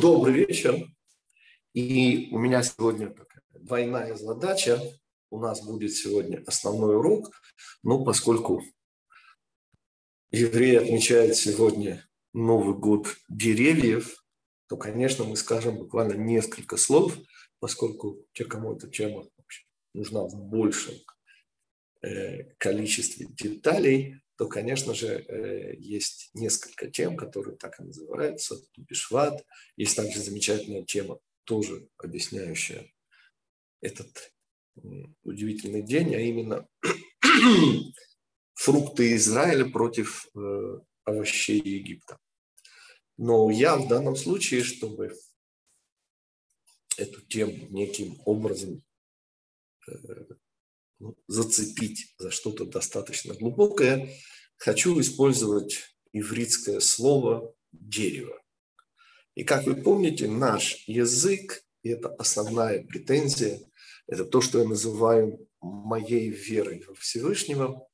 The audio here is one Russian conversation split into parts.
Добрый вечер. И у меня сегодня такая двойная задача. У нас будет сегодня основной урок, но поскольку евреи отмечают сегодня Новый год деревьев, то, конечно, мы скажем буквально несколько слов, поскольку те, кому эта тема нужна в большем э, количестве деталей, то, конечно же, э, есть несколько тем, которые так и называются, Тубишват. Есть также замечательная тема, тоже объясняющая этот удивительный день, а именно фрукты Израиля против э, овощей Египта. Но я в данном случае, чтобы эту тему неким образом э, ну, зацепить за что-то достаточно глубокое, хочу использовать ивритское слово «дерево». И как вы помните, наш язык, и это основная претензия, это то, что я называю моей верой во Всевышнего.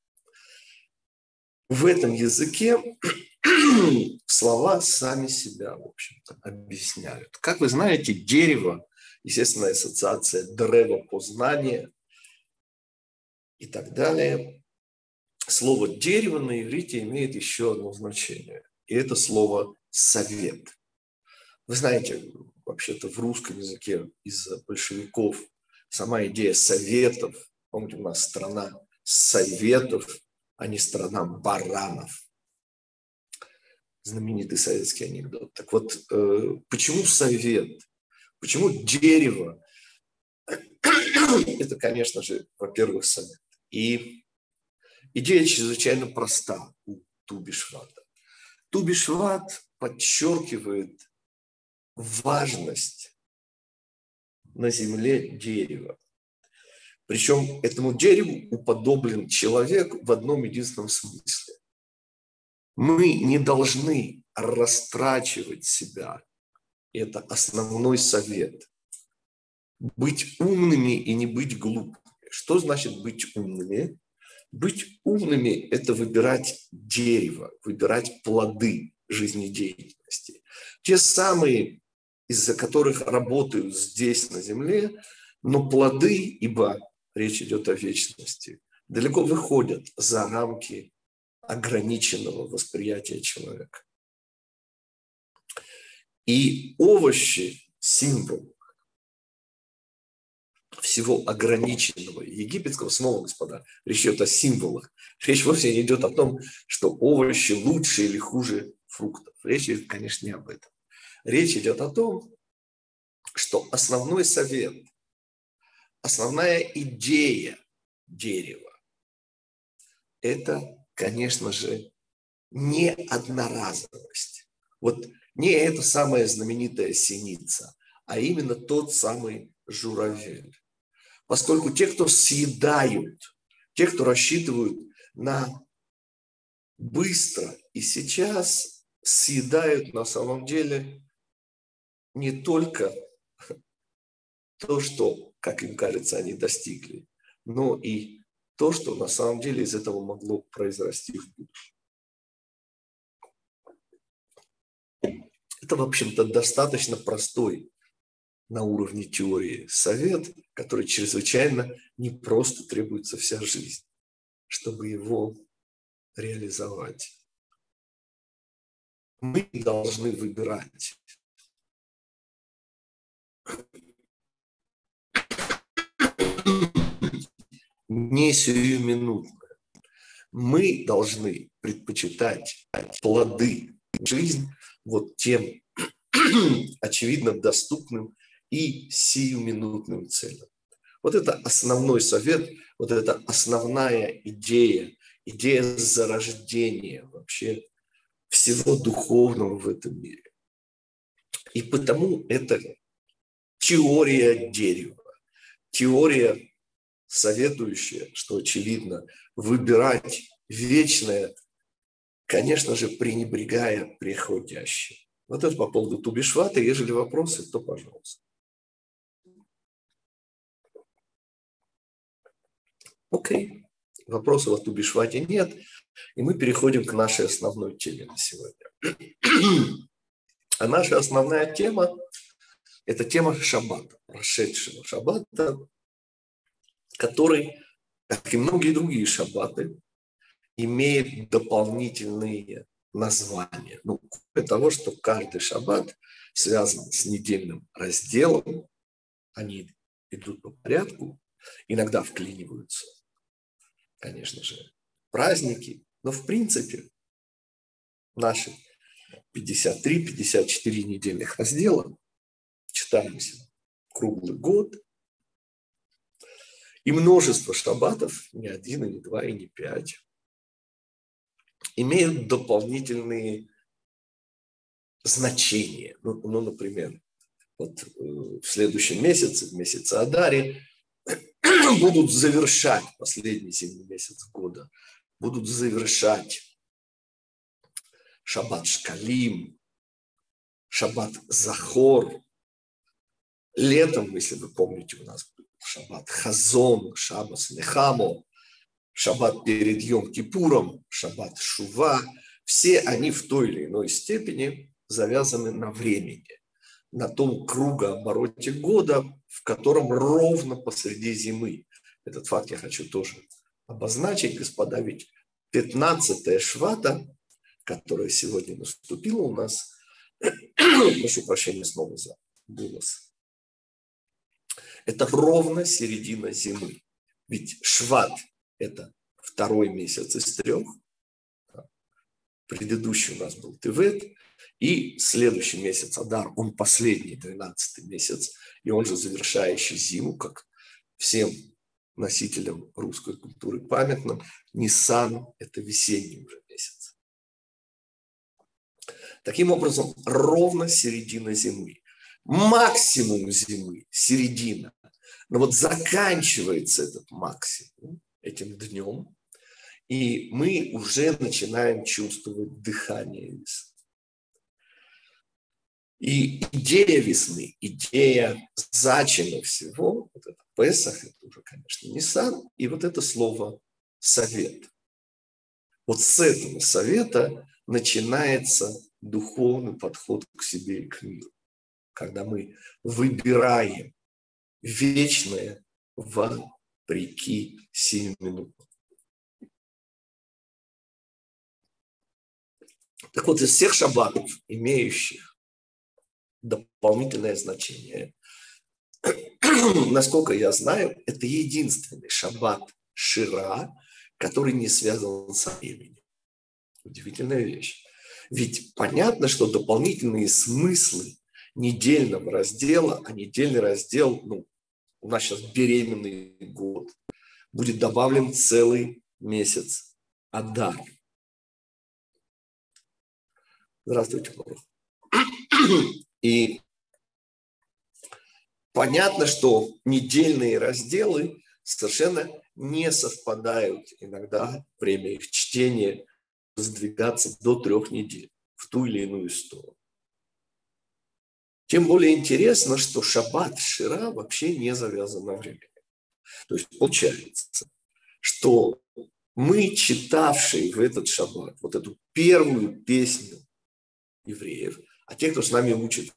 В этом языке слова сами себя, в общем-то, объясняют. Как вы знаете, дерево, естественная ассоциация древа познания, и так далее. Слово «дерево» на иврите имеет еще одно значение. И это слово «совет». Вы знаете, вообще-то в русском языке из-за большевиков сама идея советов, помните, у нас страна советов, а не страна баранов. Знаменитый советский анекдот. Так вот, э, почему совет? Почему дерево? Это, конечно же, во-первых, совет. И идея чрезвычайно проста у Тубишвата. Тубишват подчеркивает важность на земле дерева. Причем этому дереву уподоблен человек в одном единственном смысле. Мы не должны растрачивать себя. Это основной совет. Быть умными и не быть глупыми. Что значит быть умными? Быть умными – это выбирать дерево, выбирать плоды жизнедеятельности. Те самые, из-за которых работают здесь, на земле, но плоды, ибо речь идет о вечности, далеко выходят за рамки ограниченного восприятия человека. И овощи – символ всего ограниченного египетского, снова, господа, речь идет о символах. Речь вовсе не идет о том, что овощи лучше или хуже фруктов. Речь идет, конечно, не об этом. Речь идет о том, что основной совет, основная идея дерева – это, конечно же, не одноразовость. Вот не эта самая знаменитая синица, а именно тот самый журавель. Поскольку те, кто съедают, те, кто рассчитывают на быстро и сейчас, съедают на самом деле не только то, что, как им кажется, они достигли, но и то, что на самом деле из этого могло произрасти в будущем. Это, в общем-то, достаточно простой на уровне теории совет, который чрезвычайно непросто требуется вся жизнь, чтобы его реализовать. Мы должны выбирать. Не сиюминутно. Мы должны предпочитать плоды жизнь вот тем очевидно доступным и сиюминутным целям. Вот это основной совет, вот это основная идея, идея зарождения вообще всего духовного в этом мире. И потому это теория дерева, теория, советующая, что очевидно, выбирать вечное, конечно же, пренебрегая приходящим. Вот это по поводу Тубишвата. Ежели вопросы, то пожалуйста. Окей. Вопросов о Тубишвате нет. И мы переходим к нашей основной теме на сегодня. А наша основная тема – это тема шаббата, прошедшего шаббата, который, как и многие другие шаббаты, имеет дополнительные названия. Ну, кроме того, что каждый шаббат связан с недельным разделом, они идут по порядку, иногда вклиниваются, конечно же, праздники, но в принципе наши 53-54 недельных раздела читаемся круглый год, и множество шаббатов, не один, и не два, и не пять, имеют дополнительные значения. Ну, ну например, вот э, в следующем месяце, в месяце Адаре, будут завершать последний зимний месяц года, будут завершать Шаббат Шкалим, Шаббат Захор. Летом, если вы помните, у нас был Шаббат Хазон, Шаббат Нехамо, Шаббат перед Йом Кипуром, Шаббат Шува. Все они в той или иной степени завязаны на времени, на том кругообороте года, в котором ровно посреди зимы. Этот факт я хочу тоже обозначить, господа, ведь 15 швата которая сегодня наступила у нас. Прошу прощения снова за голос. Это ровно середина зимы. Ведь шват – это второй месяц из трех. Предыдущий у нас был Тевет. И следующий месяц Адар, он последний, 12 месяц. И он же завершающий зиму, как всем носителям русской культуры памятным. Ниссан – это весенний уже месяц. Таким образом, ровно середина зимы. Максимум зимы, середина. Но вот заканчивается этот максимум этим днем, и мы уже начинаем чувствовать дыхание весны. И идея весны, идея зачина всего, вот это Песах, это уже, конечно, не сам, и вот это слово совет. Вот с этого совета начинается духовный подход к себе и к миру, когда мы выбираем вечное вопреки сиюминутному. Так вот, из всех шаббатов, имеющих дополнительное значение, насколько я знаю, это единственный шаббат Шира, который не связан со временем. Удивительная вещь. Ведь понятно, что дополнительные смыслы недельного раздела, а недельный раздел, ну, у нас сейчас беременный год, будет добавлен целый месяц Адар. Здравствуйте. И понятно, что недельные разделы совершенно не совпадают иногда время их чтения сдвигаться до трех недель в ту или иную сторону. Тем более интересно, что шаббат Шира вообще не завязан на время. То есть получается, что мы, читавшие в этот шаббат вот эту первую песню евреев, а те, кто с нами учится,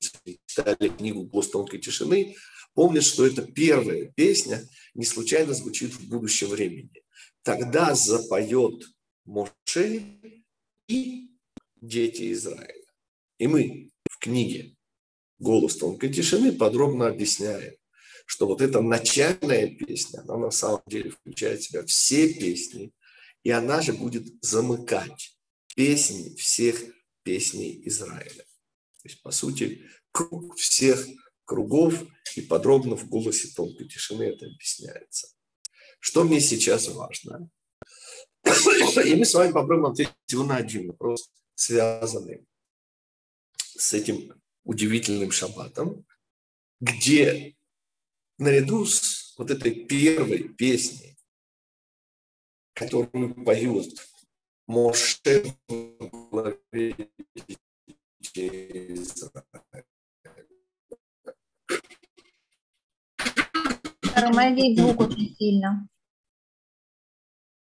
читали книгу «Голос тонкой тишины», помнят, что эта первая песня не случайно звучит в будущем времени. Тогда запоет Моше и дети Израиля. И мы в книге «Голос тонкой тишины» подробно объясняем, что вот эта начальная песня, она на самом деле включает в себя все песни, и она же будет замыкать песни всех песней Израиля. Есть, по сути, круг всех кругов, и подробно в голосе тонкой тишины это объясняется. Что мне сейчас важно? И мы с вами попробуем ответить на один вопрос, связанный с этим удивительным шаббатом, где наряду с вот этой первой песней, которую поют Моше в главе Тормозит звук очень сильно.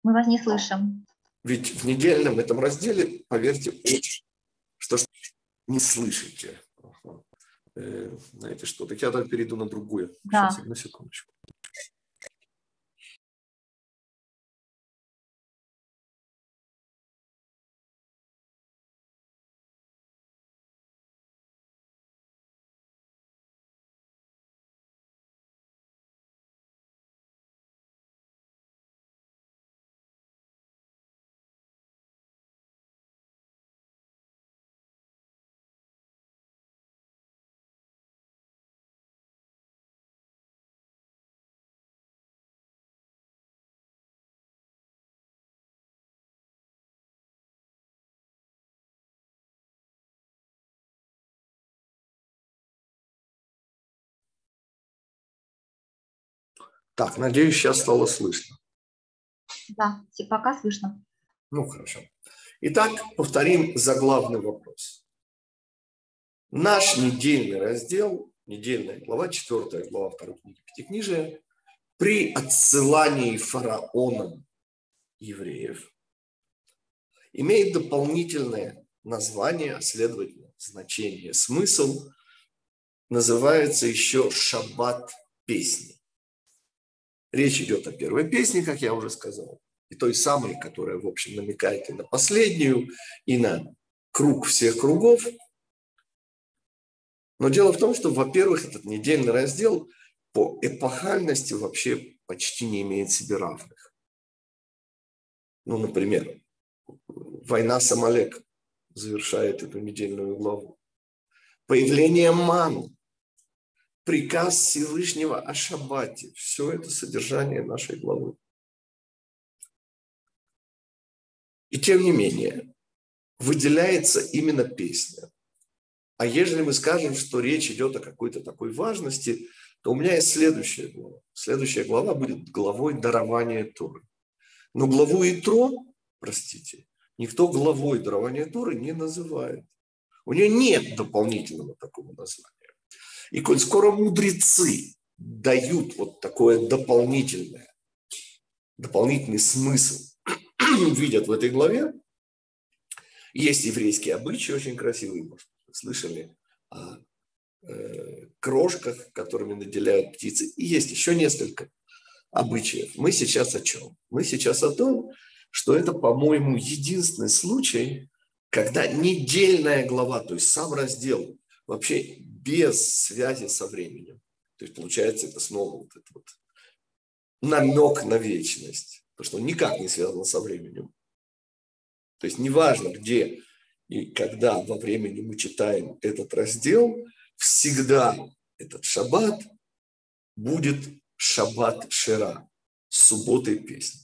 Мы вас не слышим. Ведь в недельном этом разделе, поверьте, что не слышите. э, знаете что, так я так перейду на другую. Да. Сейчас, одну секундочку. Так, надеюсь, сейчас стало слышно. Да, пока слышно. Ну, хорошо. Итак, повторим заглавный вопрос. Наш недельный раздел, недельная глава, четвертая глава второй книги Пятикнижия, при отсылании фараоном евреев имеет дополнительное название, следовательно, значение, смысл, называется еще «Шаббат песни». Речь идет о первой песне, как я уже сказал, и той самой, которая, в общем, намекает и на последнюю, и на круг всех кругов. Но дело в том, что, во-первых, этот недельный раздел по эпохальности вообще почти не имеет себе равных. Ну, например, война с Амалек завершает эту недельную главу. Появление ман, приказ Всевышнего о шаббате. Все это содержание нашей главы. И тем не менее, выделяется именно песня. А если мы скажем, что речь идет о какой-то такой важности, то у меня есть следующая глава. Следующая глава будет главой дарования Торы. Но главу Итро, простите, никто главой дарования Торы не называет. У нее нет дополнительного такого названия. И коль скоро мудрецы дают вот такое дополнительное, дополнительный смысл, видят в этой главе, есть еврейские обычаи очень красивые, может, слышали о э, крошках, которыми наделяют птицы. И есть еще несколько обычаев. Мы сейчас о чем? Мы сейчас о том, что это, по-моему, единственный случай, когда недельная глава, то есть сам раздел, вообще без связи со временем. То есть получается это снова вот этот вот намек на вечность, потому что он никак не связан со временем. То есть неважно, где и когда во времени мы читаем этот раздел, всегда этот шаббат будет шаббат Шера, субботой песни.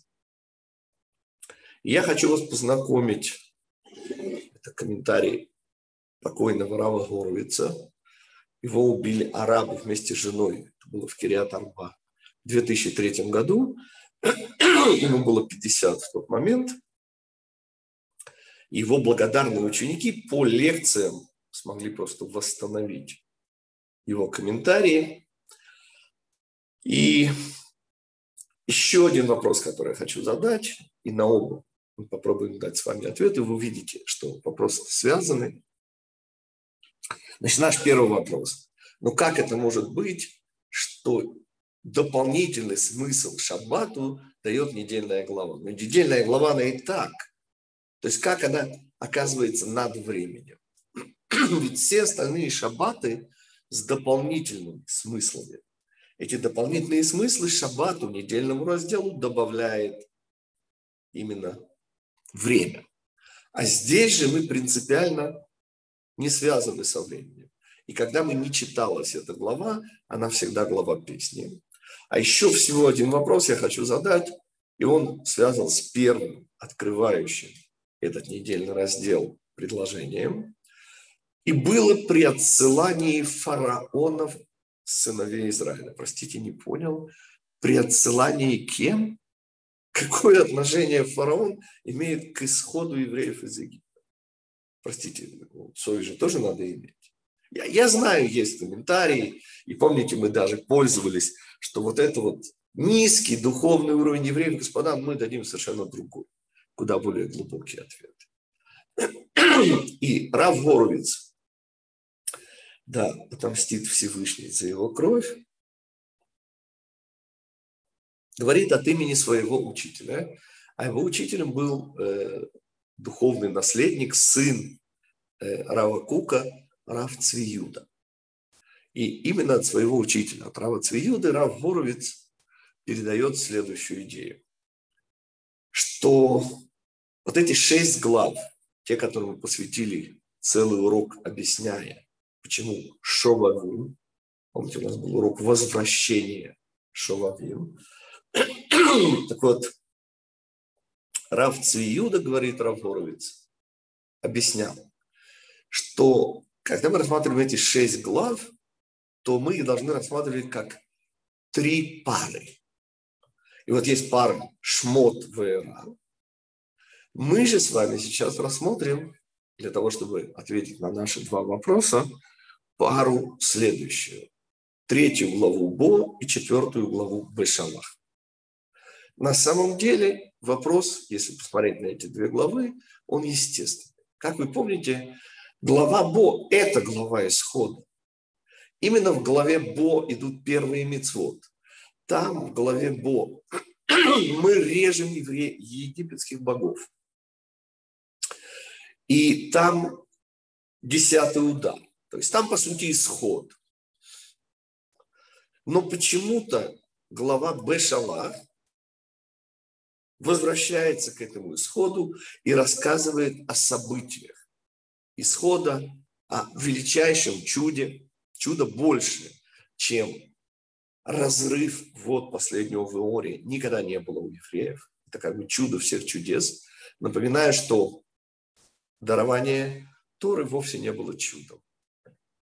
Я хочу вас познакомить, это комментарий покойного Рава Горовица, его убили арабы вместе с женой. Это было в Кириат Арба в 2003 году. Ему было 50 в тот момент. Его благодарные ученики по лекциям смогли просто восстановить его комментарии. И еще один вопрос, который я хочу задать, и на оба мы попробуем дать с вами ответы. Вы увидите, что вопросы связаны. Значит, наш первый вопрос. Ну как это может быть, что дополнительный смысл шаббату дает недельная глава? Ну, недельная глава, она и так. То есть как она оказывается над временем? Ведь все остальные шаббаты с дополнительными смыслами. Эти дополнительные смыслы шаббату, недельному разделу добавляет именно время. А здесь же мы принципиально не связаны со временем. И когда мы не читалась эта глава, она всегда глава песни. А еще всего один вопрос я хочу задать, и он связан с первым, открывающим этот недельный раздел предложением. И было при отсылании фараонов сыновей Израиля. Простите, не понял. При отсылании кем? Какое отношение фараон имеет к исходу евреев из Египта? Простите, совесть же тоже надо иметь. Я, я знаю, есть комментарии, и помните, мы даже пользовались, что вот это вот низкий духовный уровень евреев, господа, мы дадим совершенно другой, куда более глубокий ответ. И Рав Горовиц да, отомстит Всевышний за его кровь, говорит от имени своего учителя, а его учителем был э, духовный наследник, сын э, Рава Кука, Рав Цвиюда. И именно от своего учителя, от Рава Цвиюды, Рав Боровец передает следующую идею, что вот эти шесть глав, те, которые мы посвятили целый урок, объясняя, почему Шовавим, помните, у нас был урок возвращения Шовавим. так вот, Рав Цвиюда, говорит Рав Боровец, объяснял, что когда мы рассматриваем эти шесть глав, то мы их должны рассматривать как три пары. И вот есть пара Шмот Вера. Мы же с вами сейчас рассмотрим, для того, чтобы ответить на наши два вопроса, пару следующую. Третью главу Бо и четвертую главу Бешалах. На самом деле вопрос, если посмотреть на эти две главы, он естественный. Как вы помните, глава Бо – это глава исхода. Именно в главе Бо идут первые мецвод. Там, в главе Бо, мы режем египетских богов. И там десятый удар. То есть там, по сути, исход. Но почему-то глава Бешалах возвращается к этому исходу и рассказывает о событиях исхода, о величайшем чуде. Чудо больше, чем разрыв вот последнего в Иоре. Никогда не было у евреев. Это как бы чудо всех чудес. Напоминаю, что дарование Торы вовсе не было чудом.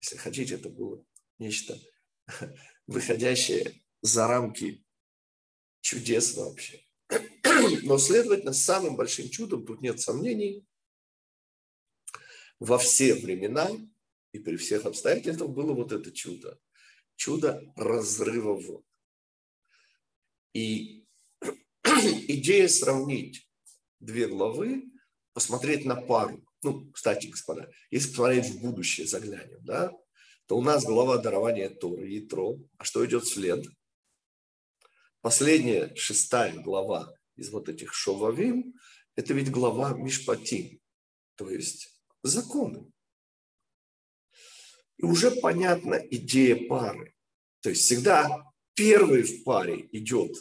Если хотите, это было нечто выходящее за рамки чудес вообще. Но, следовательно, самым большим чудом, тут нет сомнений, во все времена и при всех обстоятельствах было вот это чудо. Чудо разрыва вод. И идея сравнить две главы, посмотреть на пару. Ну, кстати, господа, если посмотреть в будущее, заглянем, да, то у нас глава дарования Торы, Ятро. А что идет вслед? Последняя, шестая глава из вот этих Шовавим, это ведь глава Мишпатим, то есть законы. И уже понятна идея пары. То есть всегда первый в паре идет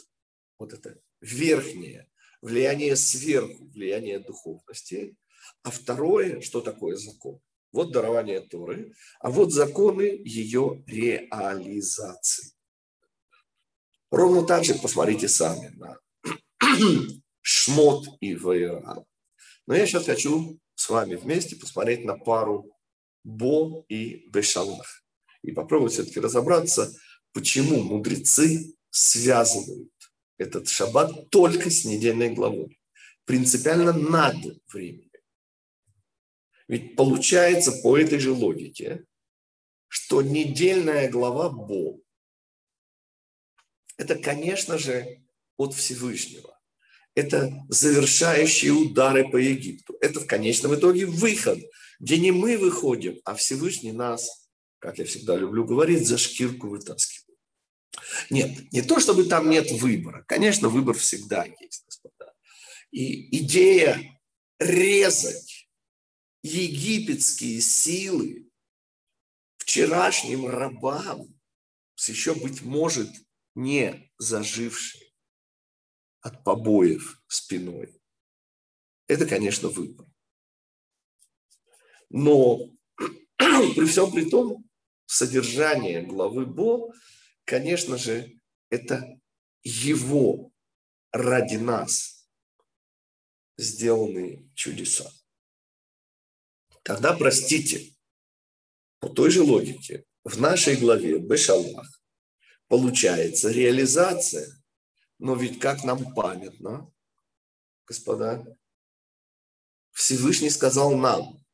вот это верхнее влияние сверху, влияние духовности, а второе, что такое закон? Вот дарование Торы, а вот законы ее реализации. Ровно так же посмотрите сами на Шмот и Ваера. Но я сейчас хочу с вами вместе посмотреть на пару Бо и Бешалах. И попробовать все-таки разобраться, почему мудрецы связывают этот шаббат только с недельной главой. Принципиально над временем. Ведь получается по этой же логике, что недельная глава Бо – это, конечно же, от Всевышнего это завершающие удары по Египту. Это в конечном итоге выход, где не мы выходим, а Всевышний нас, как я всегда люблю говорить, за шкирку вытаскивает. Нет, не то, чтобы там нет выбора. Конечно, выбор всегда есть, господа. И идея резать египетские силы вчерашним рабам с еще, быть может, не зажившими от побоев спиной. Это, конечно, выбор. Но при всем при том, содержание главы Бо, конечно же, это его ради нас сделанные чудеса. Тогда, простите, по той же логике, в нашей главе Бешалах получается реализация но ведь как нам памятно, господа, Всевышний сказал нам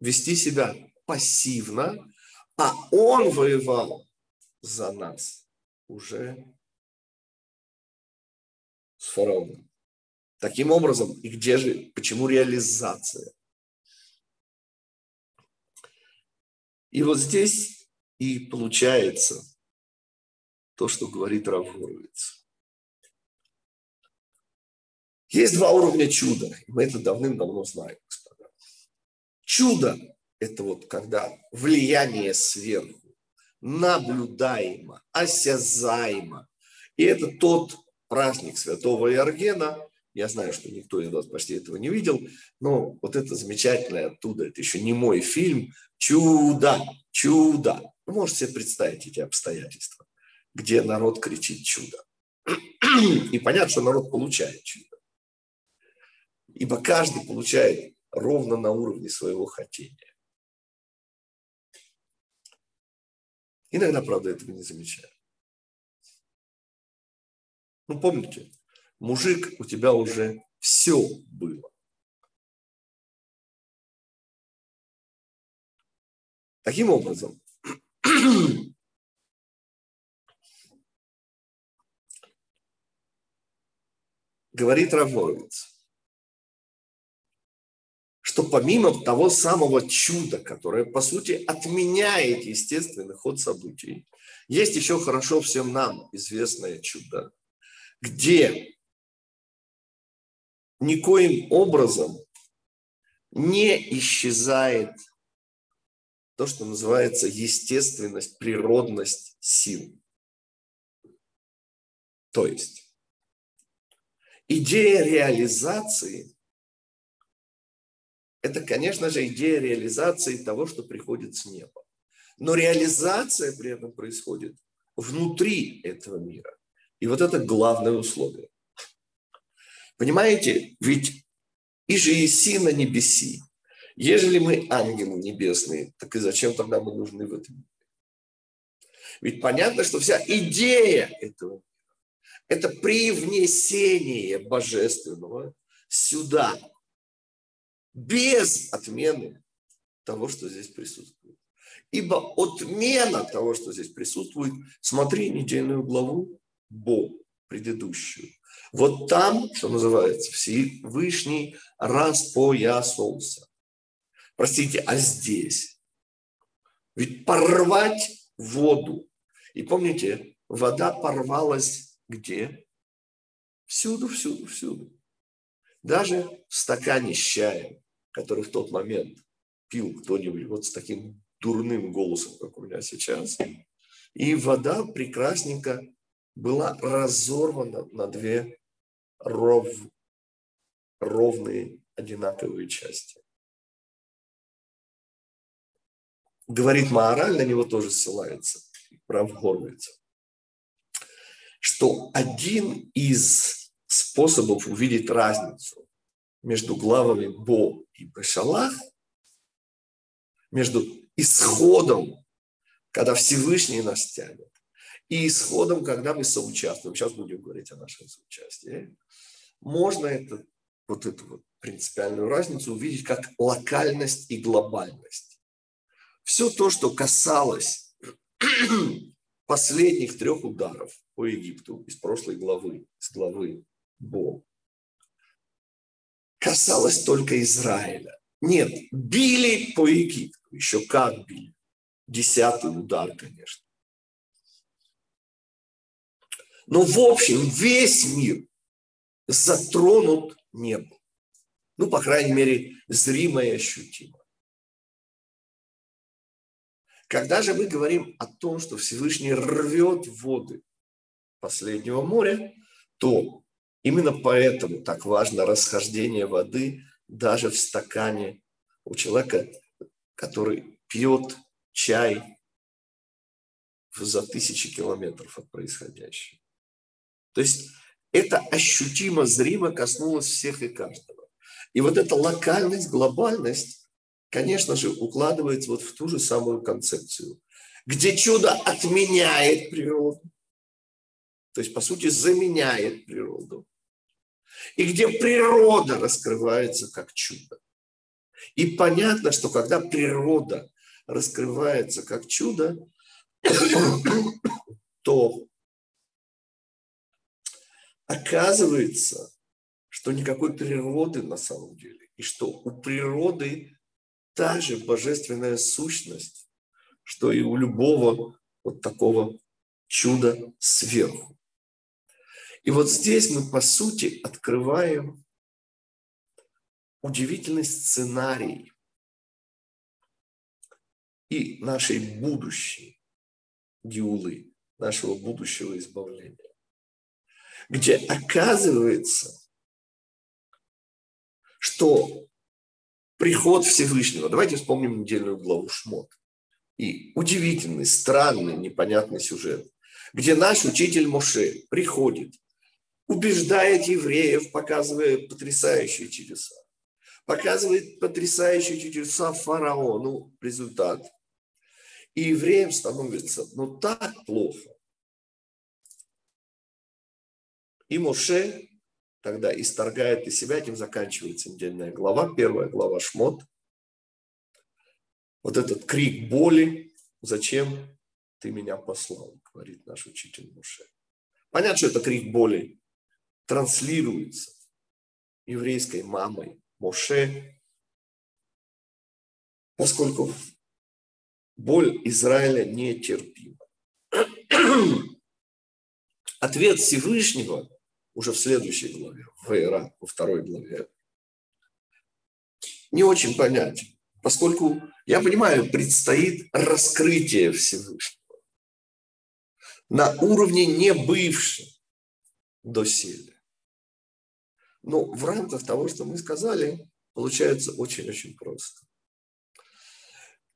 вести себя пассивно, а он воевал за нас уже с фараоном. Таким образом, и где же, почему реализация? И вот здесь и получается то, что говорит Равгоровец. Есть два уровня чуда, мы это давным-давно знаем, господа. Чудо – это вот когда влияние сверху, наблюдаемо, осязаемо. И это тот праздник святого Иоргена, я знаю, что никто из вас почти этого не видел, но вот это замечательное оттуда, это еще не мой фильм, чудо, чудо. Вы можете себе представить эти обстоятельства, где народ кричит чудо. И понятно, что народ получает чудо. Ибо каждый получает ровно на уровне своего хотения. Иногда, правда, этого не замечаю. Ну, помните, мужик, у тебя уже все было. Таким образом, говорит Равловец, что помимо того самого чуда, которое, по сути, отменяет естественный ход событий, есть еще хорошо всем нам известное чудо, где никоим образом не исчезает то, что называется естественность, природность сил. То есть идея реализации – это, конечно же, идея реализации того, что приходит с неба. Но реализация при этом происходит внутри этого мира. И вот это главное условие. Понимаете, ведь и же еси на небеси. Ежели мы ангелы небесные, так и зачем тогда мы нужны в этом мире? Ведь понятно, что вся идея этого это привнесение божественного сюда, без отмены того, что здесь присутствует. Ибо отмена того, что здесь присутствует, смотри недельную главу Бог предыдущую, вот там, что называется, Всевышний распоясался. Простите, а здесь? Ведь порвать воду. И помните, вода порвалась где? Всюду, всюду, всюду. Даже в стакане с чаем, который в тот момент пил кто-нибудь вот с таким дурным голосом, как у меня сейчас. И вода прекрасненько была разорвана на две ров, ровные одинаковые части. Говорит Маораль, на него тоже ссылается, прав Горвица, что один из способов увидеть разницу между главами Бо и Бешалах, между исходом, когда Всевышний нас тянет, и исходом, когда мы соучаствуем. Сейчас будем говорить о нашем соучастии. Можно это, вот эту вот принципиальную разницу увидеть как локальность и глобальность. Все то, что касалось последних трех ударов по Египту из прошлой главы, из главы Бог, касалось только Израиля. Нет, били по Египту, еще как били. Десятый удар, конечно. Но в общем весь мир затронут не был. Ну, по крайней мере, зримо и ощутимо. Когда же мы говорим о том, что Всевышний рвет воды последнего моря, то именно поэтому так важно расхождение воды даже в стакане у человека, который пьет чай за тысячи километров от происходящего. То есть это ощутимо, зримо коснулось всех и каждого. И вот эта локальность, глобальность, конечно же, укладывается вот в ту же самую концепцию, где чудо отменяет природу, то есть, по сути, заменяет природу, и где природа раскрывается как чудо. И понятно, что когда природа раскрывается как чудо, то Оказывается, что никакой природы на самом деле, и что у природы та же божественная сущность, что и у любого вот такого чуда сверху. И вот здесь мы, по сути, открываем удивительный сценарий и нашей будущей геулы, нашего будущего избавления, где оказывается, что приход Всевышнего, давайте вспомним недельную главу Шмот, и удивительный, странный, непонятный сюжет, где наш учитель Моше приходит, убеждает евреев, показывая потрясающие чудеса показывает потрясающие чудеса фараону результат. И евреям становится ну так плохо. И Моше тогда исторгает из себя, этим заканчивается недельная глава, первая глава Шмот. Вот этот крик боли, зачем ты меня послал, говорит наш учитель Моше. Понятно, что это крик боли транслируется еврейской мамой Моше, поскольку боль Израиля нетерпима. Ответ Всевышнего уже в следующей главе, в Эра, во второй главе, не очень понятен, поскольку, я понимаю, предстоит раскрытие Всевышнего на уровне не бывшем доселе. Но в рамках того, что мы сказали, получается очень-очень просто.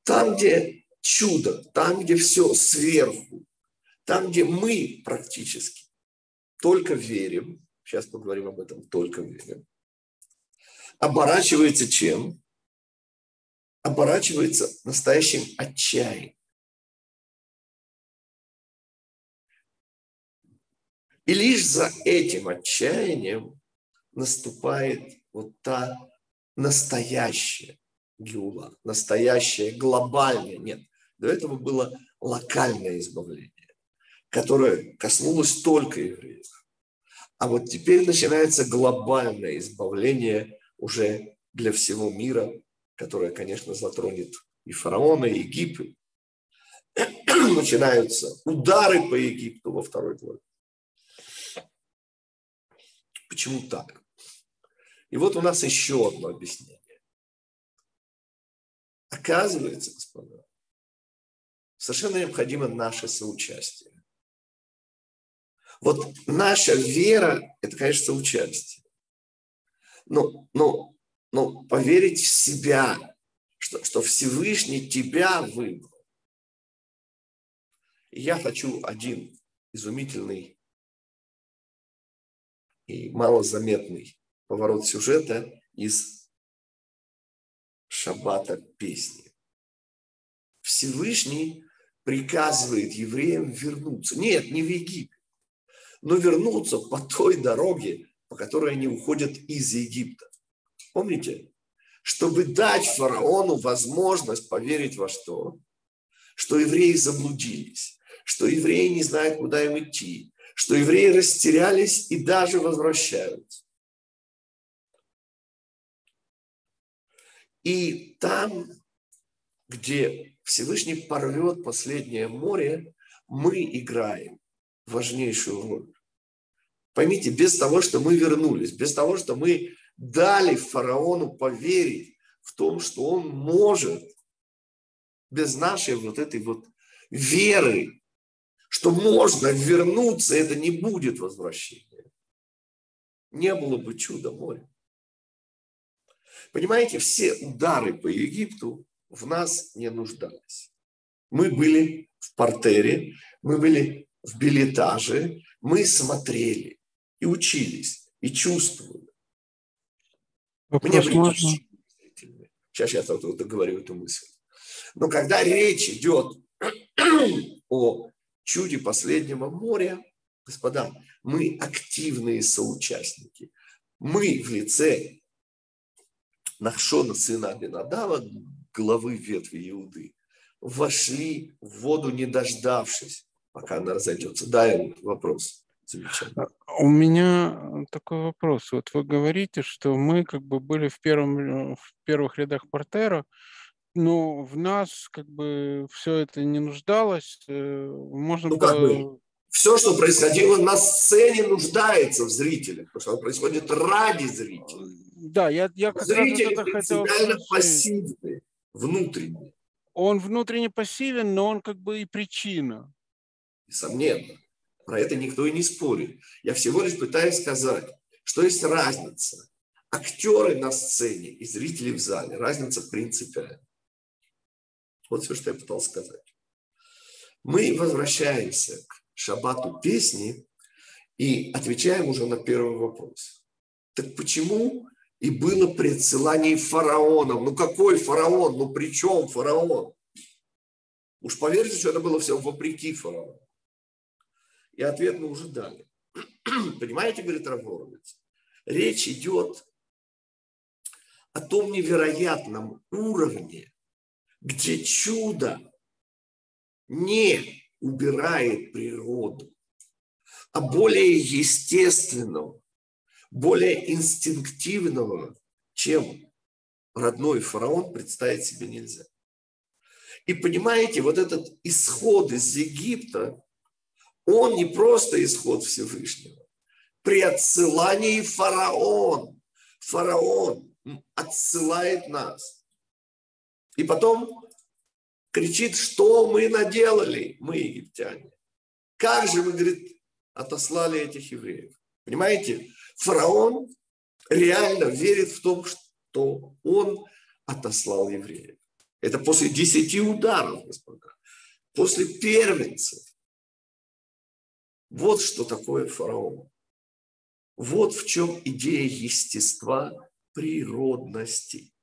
Там, где чудо, там, где все сверху, там, где мы практически только верим, сейчас поговорим об этом, только верим, оборачивается чем? Оборачивается настоящим отчаянием. И лишь за этим отчаянием наступает вот та настоящая геула, настоящая глобальная. Нет, до этого было локальное избавление, которое коснулось только евреев. А вот теперь начинается глобальное избавление уже для всего мира, которое, конечно, затронет и фараона, и Египет. Начинаются удары по Египту во второй главе. Почему так? И вот у нас еще одно объяснение. Оказывается, господа, совершенно необходимо наше соучастие. Вот наша вера – это, конечно, соучастие. Но, но, но поверить в себя, что, что Всевышний тебя выбрал. Я хочу один изумительный и малозаметный поворот сюжета из шаббата песни. Всевышний приказывает евреям вернуться. Нет, не в Египет, но вернуться по той дороге, по которой они уходят из Египта. Помните? Чтобы дать фараону возможность поверить во что? Что евреи заблудились, что евреи не знают, куда им идти, что евреи растерялись и даже возвращаются. И там, где Всевышний порвет последнее море, мы играем важнейшую роль. Поймите, без того, что мы вернулись, без того, что мы дали фараону поверить в том, что он может, без нашей вот этой вот веры, что можно вернуться, это не будет возвращение. Не было бы чуда моря. Понимаете, все удары по Египту в нас не нуждались. Мы были в портере, мы были в билетаже, мы смотрели и учились, и чувствовали. Вопрос Мне были можно? Сейчас я вот договорю эту мысль. Но когда речь идет о чуде последнего моря, господа, мы активные соучастники. Мы в лице Нахшона, сына Абинадава, главы ветви Иуды, вошли в воду, не дождавшись, пока она разойдется. Да, вопрос. А, у меня такой вопрос. Вот вы говорите, что мы как бы были в, первом, в первых рядах портера, ну, в нас как бы все это не нуждалось. Э, можно ну, было... как бы, все, что происходило на сцене, нуждается в зрителях, потому что оно происходит ради зрителей. Да, я, я как Зрители раз это хотел пассивны, внутренние. Он внутренне пассивен, но он как бы и причина. Несомненно. Про это никто и не спорит. Я всего лишь пытаюсь сказать, что есть разница. Актеры на сцене и зрители в зале. Разница принципиальная. Вот все, что я пытался сказать. Мы возвращаемся к шабату песни и отвечаем уже на первый вопрос. Так почему и было при фараонов? Ну какой фараон? Ну при чем фараон? Уж поверьте, что это было все вопреки фараону. И ответ мы уже дали. Понимаете, говорит Раворовец, речь идет о том невероятном уровне, где чудо не убирает природу, а более естественного, более инстинктивного, чем родной фараон, представить себе нельзя. И понимаете, вот этот исход из Египта, он не просто исход Всевышнего. При отсылании фараон, фараон отсылает нас. И потом кричит, что мы наделали, мы египтяне. Как же вы, говорит, отослали этих евреев? Понимаете, фараон реально верит в том, что он отослал евреев. Это после десяти ударов, господа. После первенцев. Вот что такое фараон. Вот в чем идея естества природности.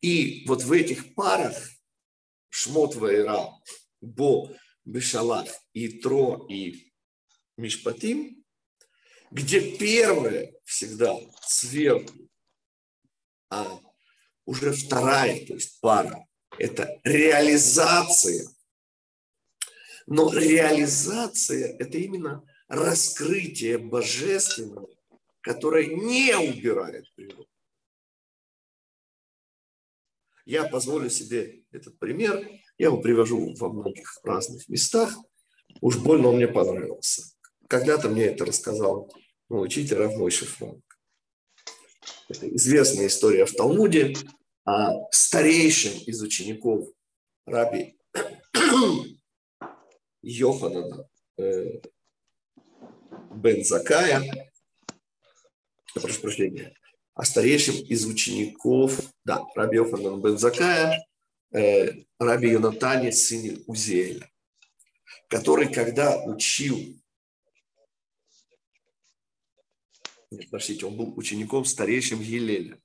И вот в этих парах Шмот Вайра, Бо, Бешалах, и Тро и Мишпатим, где первое всегда сверху, а уже вторая, то есть пара, это реализация. Но реализация – это именно раскрытие божественного, которое не убирает природу. Я позволю себе этот пример. Я его привожу во многих разных местах. Уж больно он мне понравился. Когда-то мне это рассказал мой учитель Равмой Шифранк. Это известная история в Талмуде о старейшем из учеников раби Йоханана э, бен Закая, прошу прощения, о старейшем из учеников, да, Раби Йоханан бен Закая, э, Раби Йонатане, сыне Узеля, который, когда учил, нет, подождите, он был учеником старейшим Елеля.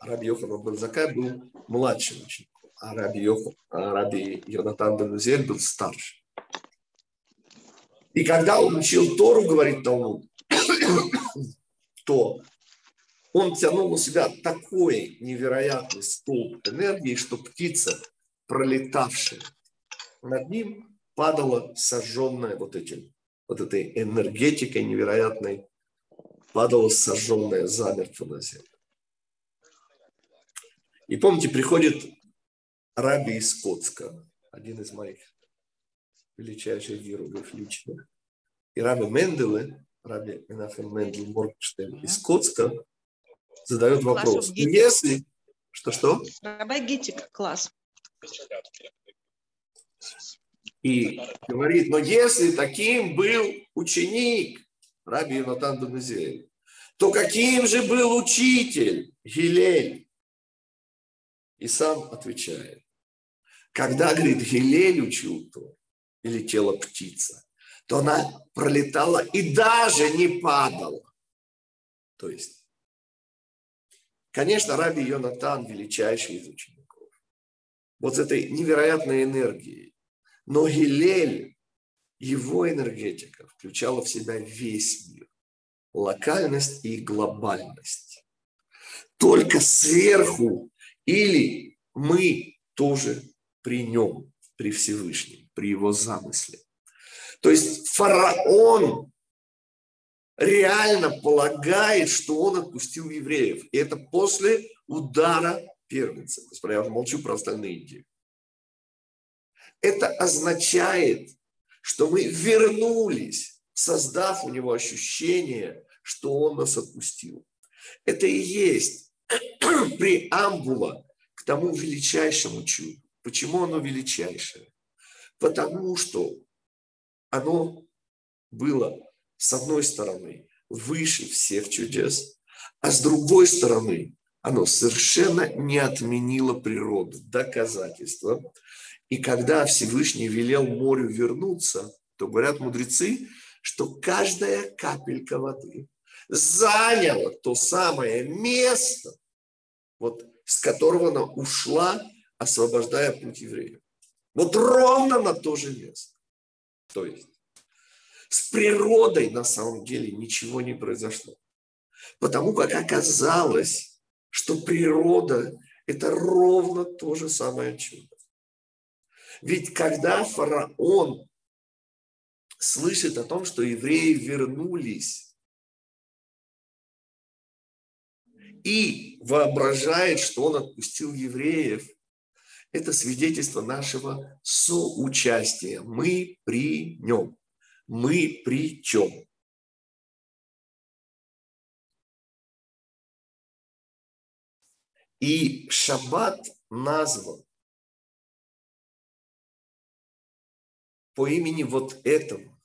Раби Йоханан бен Закай был младшим учеником, а Раби, Йохан, а Раби Йонатан бен Узель был старше. И когда он учил Тору, говорит Талмуд, то он тянул на себя такой невероятный столб энергии, что птица, пролетавшая над ним, падала сожженная вот этим, вот этой энергетикой невероятной, падала сожженная замертво на землю. И помните, приходит Раби из Коцка, один из моих величайших героев личных. И Раби Менделе, Раби Менахем Мендел Моргенштейн из Коцка, задает вопрос. Если... Что-что? Раби Гитик, класс. И говорит, но если таким был ученик, Раби Йонатан Данузеев, то каким же был учитель Гилель? И сам отвечает, когда, говорит, Гилель учил то, и летела птица, то она пролетала и даже не падала. То есть, конечно, Раби Йонатан величайший из учеников. Вот с этой невероятной энергией. Но Гилель, его энергетика включала в себя весь мир. Локальность и глобальность. Только сверху или мы тоже при нем, при Всевышнем, при его замысле. То есть фараон реально полагает, что он отпустил евреев. И это после удара первенца. Господи, я молчу про остальные идеи. Это означает, что мы вернулись, создав у него ощущение, что он нас отпустил. Это и есть преамбула к тому величайшему чуду. Почему оно величайшее? Потому что оно было, с одной стороны, выше всех чудес, а с другой стороны, оно совершенно не отменило природу. Доказательство. И когда Всевышний велел морю вернуться, то говорят мудрецы, что каждая капелька воды заняла то самое место, вот, с которого она ушла, освобождая путь евреев. Вот ровно на то же место. То есть с природой на самом деле ничего не произошло. Потому как оказалось, что природа – это ровно то же самое чудо. Ведь когда фараон слышит о том, что евреи вернулись и воображает, что он отпустил евреев, это свидетельство нашего соучастия. Мы при нем. Мы при чем? И шаббат назван по имени вот этого,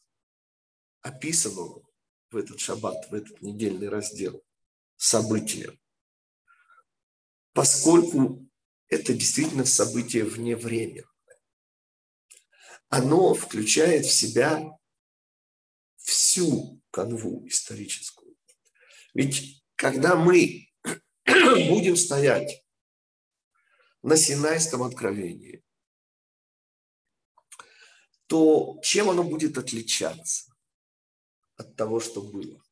описанного в этот шаббат, в этот недельный раздел, события. Поскольку это действительно событие вне времени. Оно включает в себя всю канву историческую. Ведь когда мы будем стоять на Синайском откровении, то чем оно будет отличаться от того, что было?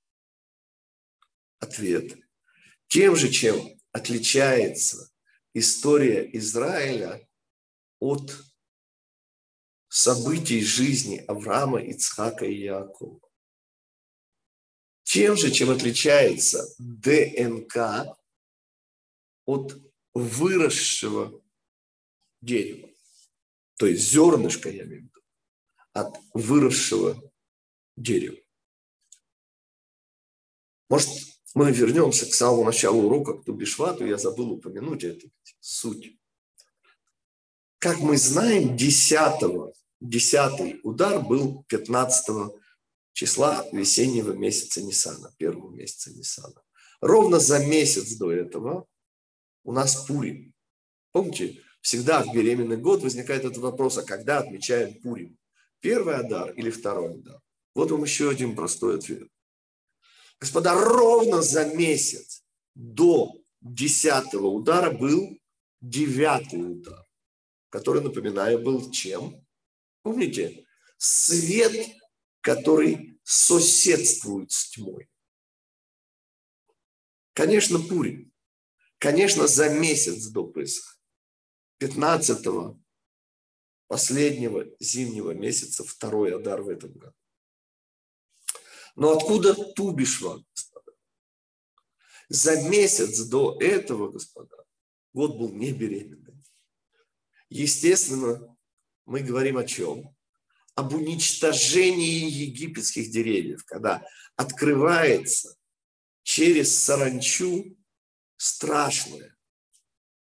Ответ. Тем же, чем отличается история Израиля от событий жизни Авраама, Ицхака и Якова. Тем же, чем отличается ДНК от выросшего дерева. То есть зернышко, я имею в виду, от выросшего дерева. Может, мы вернемся к самому началу урока, к Тубишвату, я забыл упомянуть эту суть. Как мы знаем, 10, 10 удар был 15 числа весеннего месяца Нисана, первого месяца Нисана. Ровно за месяц до этого у нас Пурим. Помните, всегда в беременный год возникает этот вопрос, а когда отмечаем Пурим? Первый Адар или второй Адар? Вот вам еще один простой ответ. Господа, ровно за месяц до десятого удара был девятый удар, который, напоминаю, был чем? Помните? Свет, который соседствует с тьмой. Конечно, Пурим. Конечно, за месяц до Песха. 15 последнего зимнего месяца, второй Адар в этом году. Но откуда Тубишва, господа? За месяц до этого, господа, год был не беременный. Естественно, мы говорим о чем? Об уничтожении египетских деревьев, когда открывается через саранчу страшная,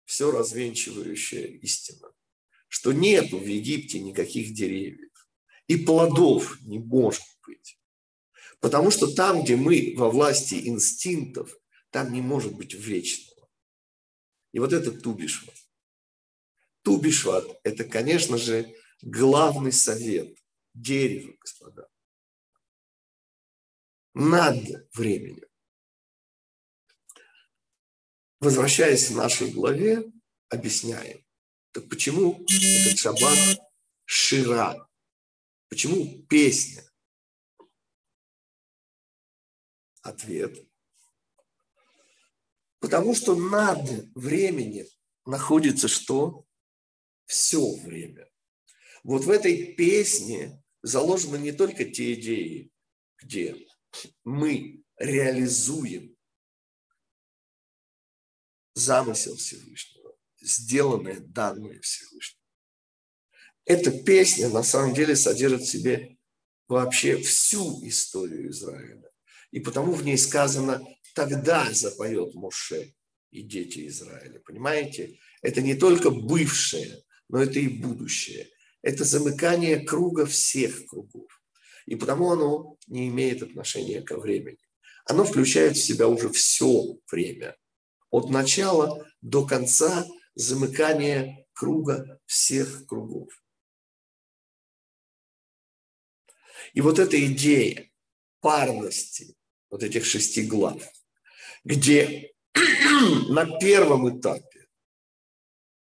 все развенчивающая истина, что нету в Египте никаких деревьев, и плодов не может быть. Потому что там, где мы во власти инстинктов, там не может быть вечного. И вот это Тубишват. Тубишват – это, конечно же, главный совет дерева, господа. Над временем. Возвращаясь к нашей главе, объясняем. Так почему этот шаббат шира? Почему песня? Ответ. Потому что над временем находится что? Все время. Вот в этой песне заложены не только те идеи, где мы реализуем замысел Всевышнего, сделанное, данное Всевышнего. Эта песня на самом деле содержит в себе вообще всю историю Израиля. И потому в ней сказано «тогда запоет Моше и дети Израиля». Понимаете? Это не только бывшее, но это и будущее. Это замыкание круга всех кругов. И потому оно не имеет отношения ко времени. Оно включает в себя уже все время. От начала до конца замыкание круга всех кругов. И вот эта идея парности вот этих шести глав, где на первом этапе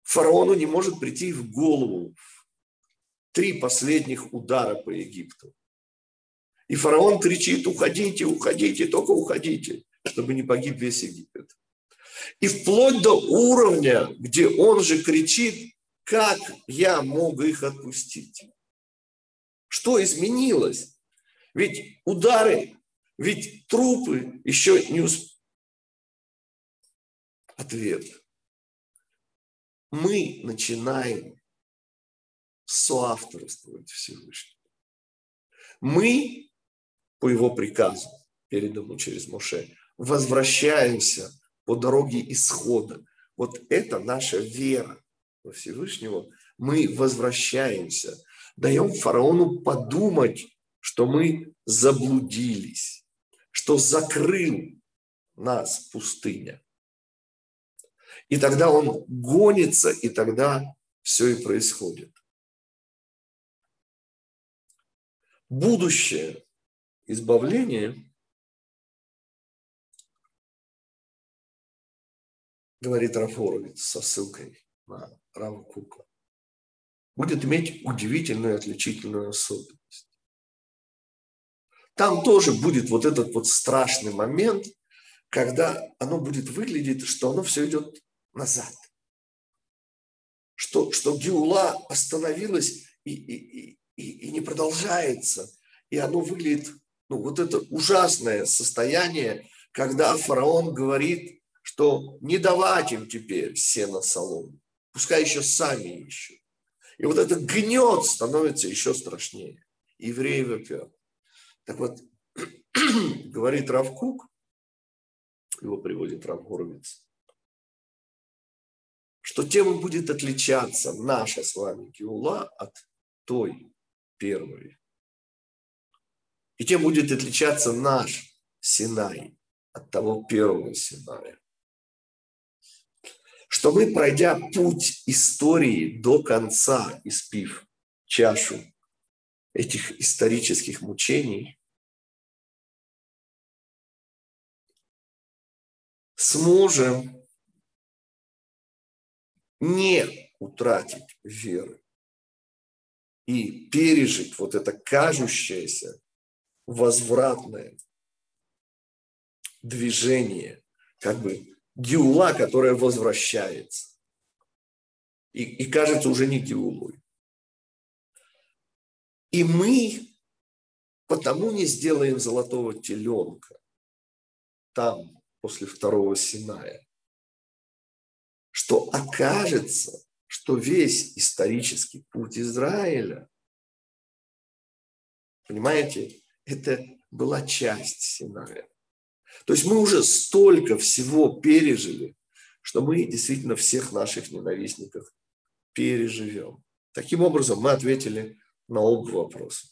фараону не может прийти в голову три последних удара по Египту. И фараон кричит, уходите, уходите, только уходите, чтобы не погиб весь Египет. И вплоть до уровня, где он же кричит, как я мог их отпустить. Что изменилось? Ведь удары, ведь трупы еще не усп... Ответ. Мы начинаем соавторствовать Всевышнему. Мы, по его приказу, переданному через Моше, возвращаемся по дороге исхода. Вот это наша вера во Всевышнего. Мы возвращаемся – даем фараону подумать, что мы заблудились, что закрыл нас пустыня. И тогда он гонится, и тогда все и происходит. Будущее избавление, говорит Рафоровец со ссылкой на Рава Кука, будет иметь удивительную отличительную особенность. Там тоже будет вот этот вот страшный момент, когда оно будет выглядеть, что оно все идет назад. Что, что Геула остановилась и, и, и, и не продолжается. И оно выглядит, ну вот это ужасное состояние, когда фараон говорит, что не давать им теперь сено солому, пускай еще сами ищут. И вот этот гнет становится еще страшнее. Евреи вопят. Так вот, говорит Равкук, его приводит Рав Горовец, что тем будет отличаться наша с вами Геула от той первой. И тем будет отличаться наш Синай от того первого Синая что мы, пройдя путь истории до конца, испив чашу этих исторических мучений, сможем не утратить веры и пережить вот это кажущееся возвратное движение, как бы геула, которая возвращается. И, и кажется уже не геулой. И мы потому не сделаем золотого теленка там, после второго Синая, что окажется, что весь исторический путь Израиля, понимаете, это была часть Синая. То есть мы уже столько всего пережили, что мы действительно всех наших ненавистников переживем. Таким образом, мы ответили на оба вопроса.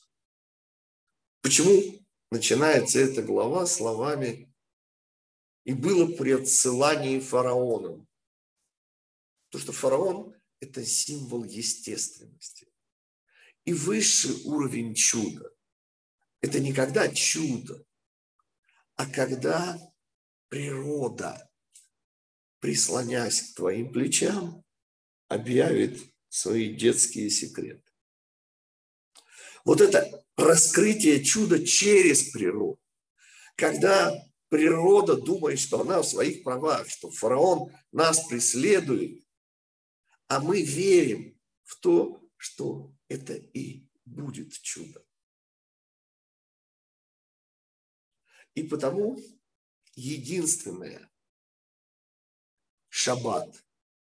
Почему начинается эта глава словами «И было при отсылании фараоном»? Потому что фараон – это символ естественности. И высший уровень чуда – это никогда чудо, а когда природа, прислонясь к твоим плечам, объявит свои детские секреты. Вот это раскрытие чуда через природу. Когда природа думает, что она в своих правах, что фараон нас преследует, а мы верим в то, что это и будет чудо. И потому единственное, шаббат,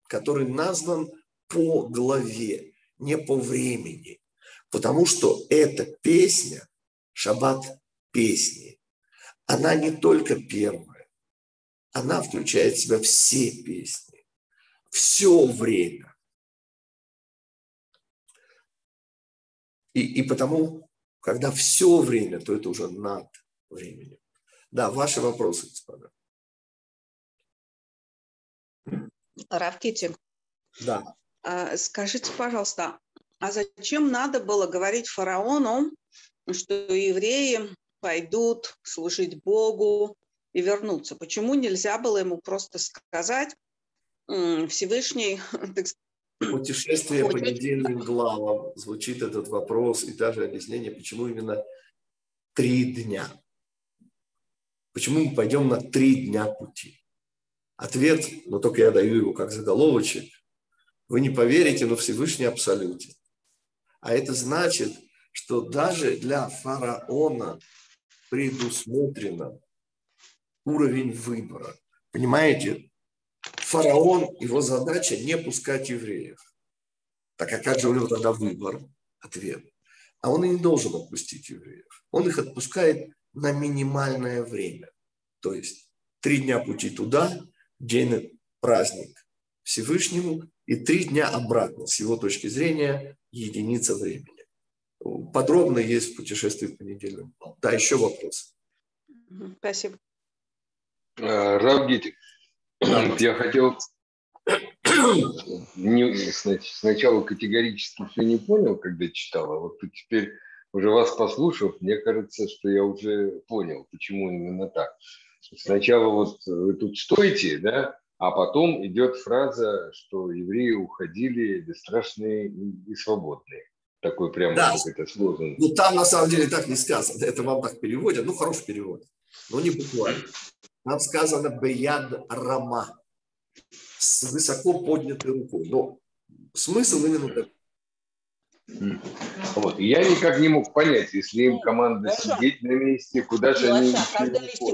который назван по главе, не по времени. Потому что эта песня, шаббат песни, она не только первая, она включает в себя все песни, все время. И, и потому, когда все время, то это уже над временем. Да, ваши вопросы, господа. Равкити, Да. а, скажите, пожалуйста, а зачем надо было говорить фараону, что евреи пойдут служить Богу и вернутся? Почему нельзя было ему просто сказать Всевышний, так Путешествие по недельным главам звучит этот вопрос и даже объяснение, почему именно три дня. Почему мы пойдем на три дня пути? Ответ, но только я даю его как заголовочек. Вы не поверите, но Всевышний абсолютен. А это значит, что даже для фараона предусмотрено уровень выбора. Понимаете, фараон, его задача не пускать евреев. Так а как же у него тогда выбор? Ответ. А он и не должен отпустить евреев. Он их отпускает на минимальное время. То есть три дня пути туда, день праздник Всевышнему, и три дня обратно, с его точки зрения, единица времени. Подробно есть в путешествии по недельным. Да, еще вопрос. Спасибо. Э, Рав Гитик, я хотел не- снач- сначала категорически все не понял, когда читал, а вот теперь уже вас послушав, мне кажется, что я уже понял, почему именно так. Сначала вот вы тут стойте, да, а потом идет фраза, что евреи уходили бесстрашные и свободные. Такой прямо Да. как это сложно. Ну, там на самом деле так не сказано. Это вам так переводят. Ну, хороший перевод. Но не буквально. Там сказано «беяд рама» с высоко поднятой рукой. Но смысл именно такой. Вот. И я никак не мог понять, если им команда Хорошо. сидеть на месте, куда же они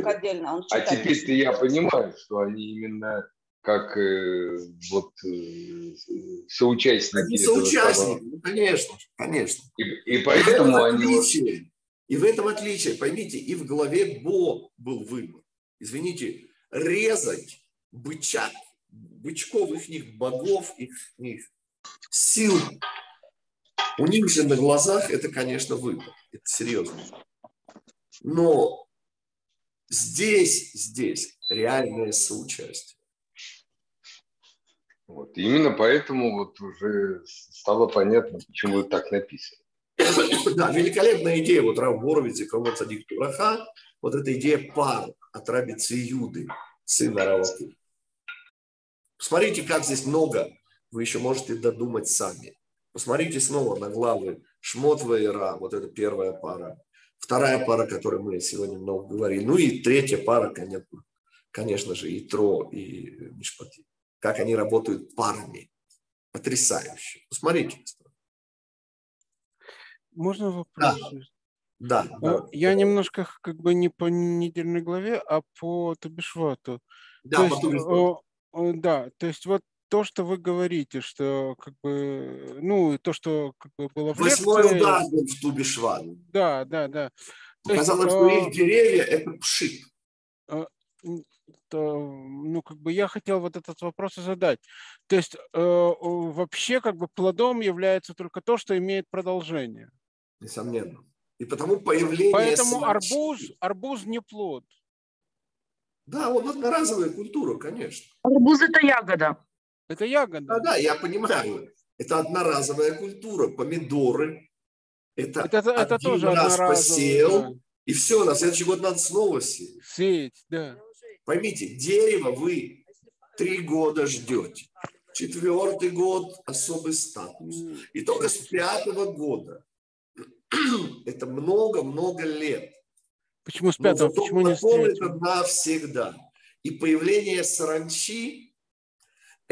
отдельно, он А теперь-то я понимаю, что они именно как э, вот э, соучастники. Они соучастники. Ну, конечно, конечно. И, и И в этом поэтому они... вот- отличие. И в этом отличие, поймите, и в главе Бо был выбор. Извините, резать бычак, бычков их богов, их, их сил. У них же на глазах это, конечно, выбор. Это серьезно. Но здесь, здесь реальное соучастие. Вот. И именно поэтому вот уже стало понятно, почему так написано. Да, великолепная идея вот Рав Боровиц и Кровот Садик Тураха, вот эта идея пар от Раби Циюды, сына Раваку. Посмотрите, как здесь много, вы еще можете додумать сами. Посмотрите снова на главы Шмот Ваера, вот это первая пара. Вторая пара, о которой мы сегодня много говорили. Ну и третья пара, конечно, конечно же, и Тро, и Мишпати. Как они работают парами. Потрясающе. Посмотрите. Можно вопрос? Да, Э, да. Я немножко как бы не по недельной главе, а по Табишвату. Да, то есть, потом э, э, да, то есть вот то, что вы говорите, что как бы, ну, то, что как бы было в Восьмой лекции, удар был в тубе Шван. да, да, да. Есть, Казалось, что э, их деревья – это пшик. м, то, ну, как бы я хотел вот этот вопрос и задать. То есть э, вообще как бы плодом является только то, что имеет продолжение. Несомненно. И потому появление Поэтому саранчи- арбуз, арбуз не плод. Да, он одноразовая культура, конечно. Арбуз это ягода. Это ягода. Да, да, я понимаю. Это одноразовая культура. Помидоры – это, Это, один тоже раз посеял, да. и все, на следующий год надо снова сеять. Сеять, да. Поймите, дерево вы три года ждете. Четвертый год – особый статус. И только с пятого года. Это много-много лет. Почему с пятого? Почему не с третьего? это навсегда. И появление саранчи –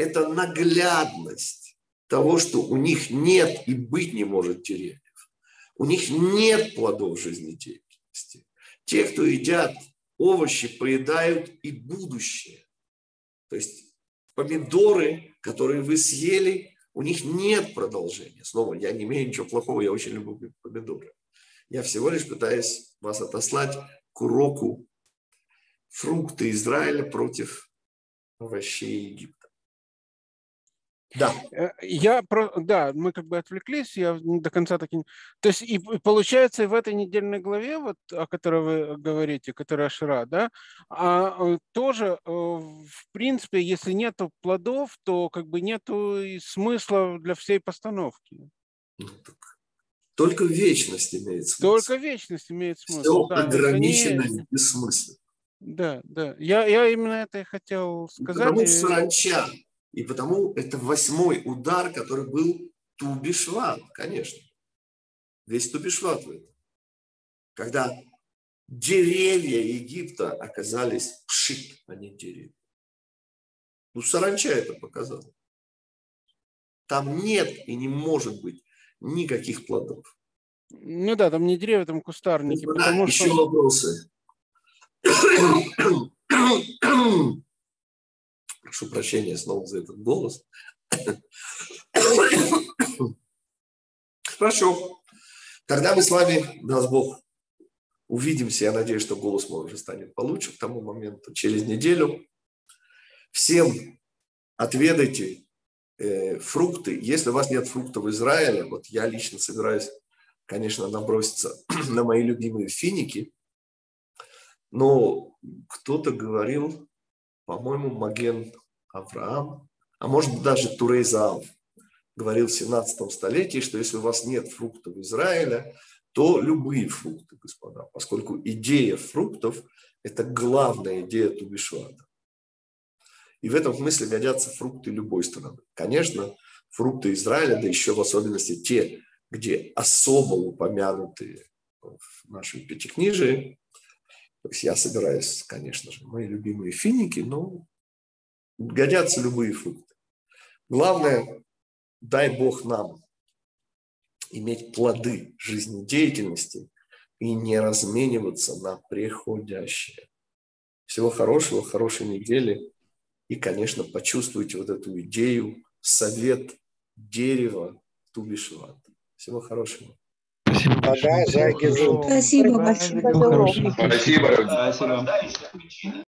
это наглядность того, что у них нет и быть не может деревьев. У них нет плодов жизнедеятельности. Те, кто едят овощи, поедают и будущее. То есть помидоры, которые вы съели, у них нет продолжения. Снова, я не имею ничего плохого, я очень люблю помидоры. Я всего лишь пытаюсь вас отослать к уроку фрукты Израиля против овощей Египта. Да. Э, я про, да, мы как бы отвлеклись, я до конца так и... То есть и получается в этой недельной главе, вот, о которой вы говорите, которая Ашира, да, а, э, тоже, э, в принципе, если нету плодов, то как бы нету и смысла для всей постановки. Ну, только вечность имеет смысл. Только вечность имеет смысл. Все да, ограничено не... без смысла. Да, да. Я, я именно это и хотел сказать. Потому что саранча и потому это восьмой удар, который был Тубишват, конечно. Весь Тубишват в этом. Когда деревья Египта оказались пшит, а не деревья. Ну, саранча это показал. Там нет и не может быть никаких плодов. Ну да, там не деревья, там кустарники. Да, потому еще что... вопросы. Прошу прощения снова за этот голос. Хорошо. Когда мы с вами, даст Бог, увидимся, я надеюсь, что голос мой уже станет получше к тому моменту, через неделю. Всем отведайте э, фрукты. Если у вас нет фруктов в Израиле, вот я лично собираюсь, конечно, наброситься на мои любимые финики, но кто-то говорил, по-моему, Маген Авраам, а может даже Турейзаав, говорил в 17 столетии, что если у вас нет фруктов Израиля, то любые фрукты, господа, поскольку идея фруктов – это главная идея Тубишвата. И в этом смысле годятся фрукты любой страны. Конечно, фрукты Израиля, да еще в особенности те, где особо упомянуты в нашем пятикнижии, то есть я собираюсь, конечно же, мои любимые финики, но годятся любые фрукты. Главное, дай Бог нам иметь плоды жизнедеятельности и не размениваться на приходящее. Всего хорошего, хорошей недели. И, конечно, почувствуйте вот эту идею, совет дерева Тубишват. Всего хорошего. Спасибо большое. Спасибо. Спасибо.